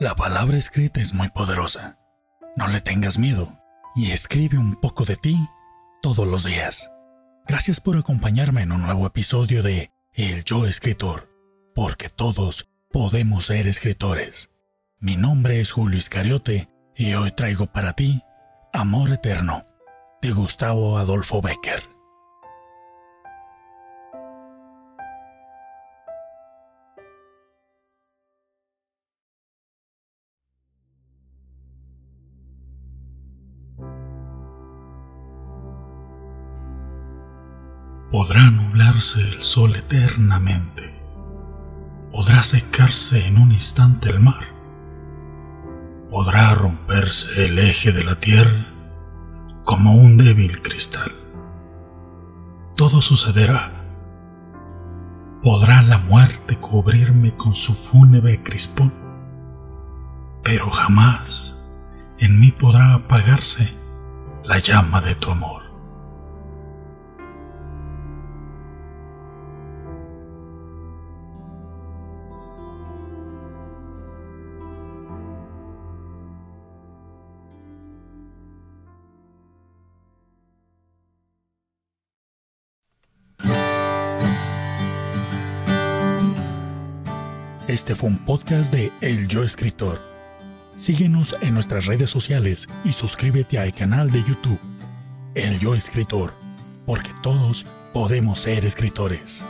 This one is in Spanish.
La palabra escrita es muy poderosa. No le tengas miedo y escribe un poco de ti todos los días. Gracias por acompañarme en un nuevo episodio de El Yo Escritor, porque todos podemos ser escritores. Mi nombre es Julio Iscariote y hoy traigo para ti Amor Eterno, de Gustavo Adolfo Becker. Podrá nublarse el sol eternamente, podrá secarse en un instante el mar, podrá romperse el eje de la tierra como un débil cristal. Todo sucederá. Podrá la muerte cubrirme con su fúnebre crispón, pero jamás en mí podrá apagarse la llama de tu amor. Este fue un podcast de El Yo Escritor. Síguenos en nuestras redes sociales y suscríbete al canal de YouTube El Yo Escritor, porque todos podemos ser escritores.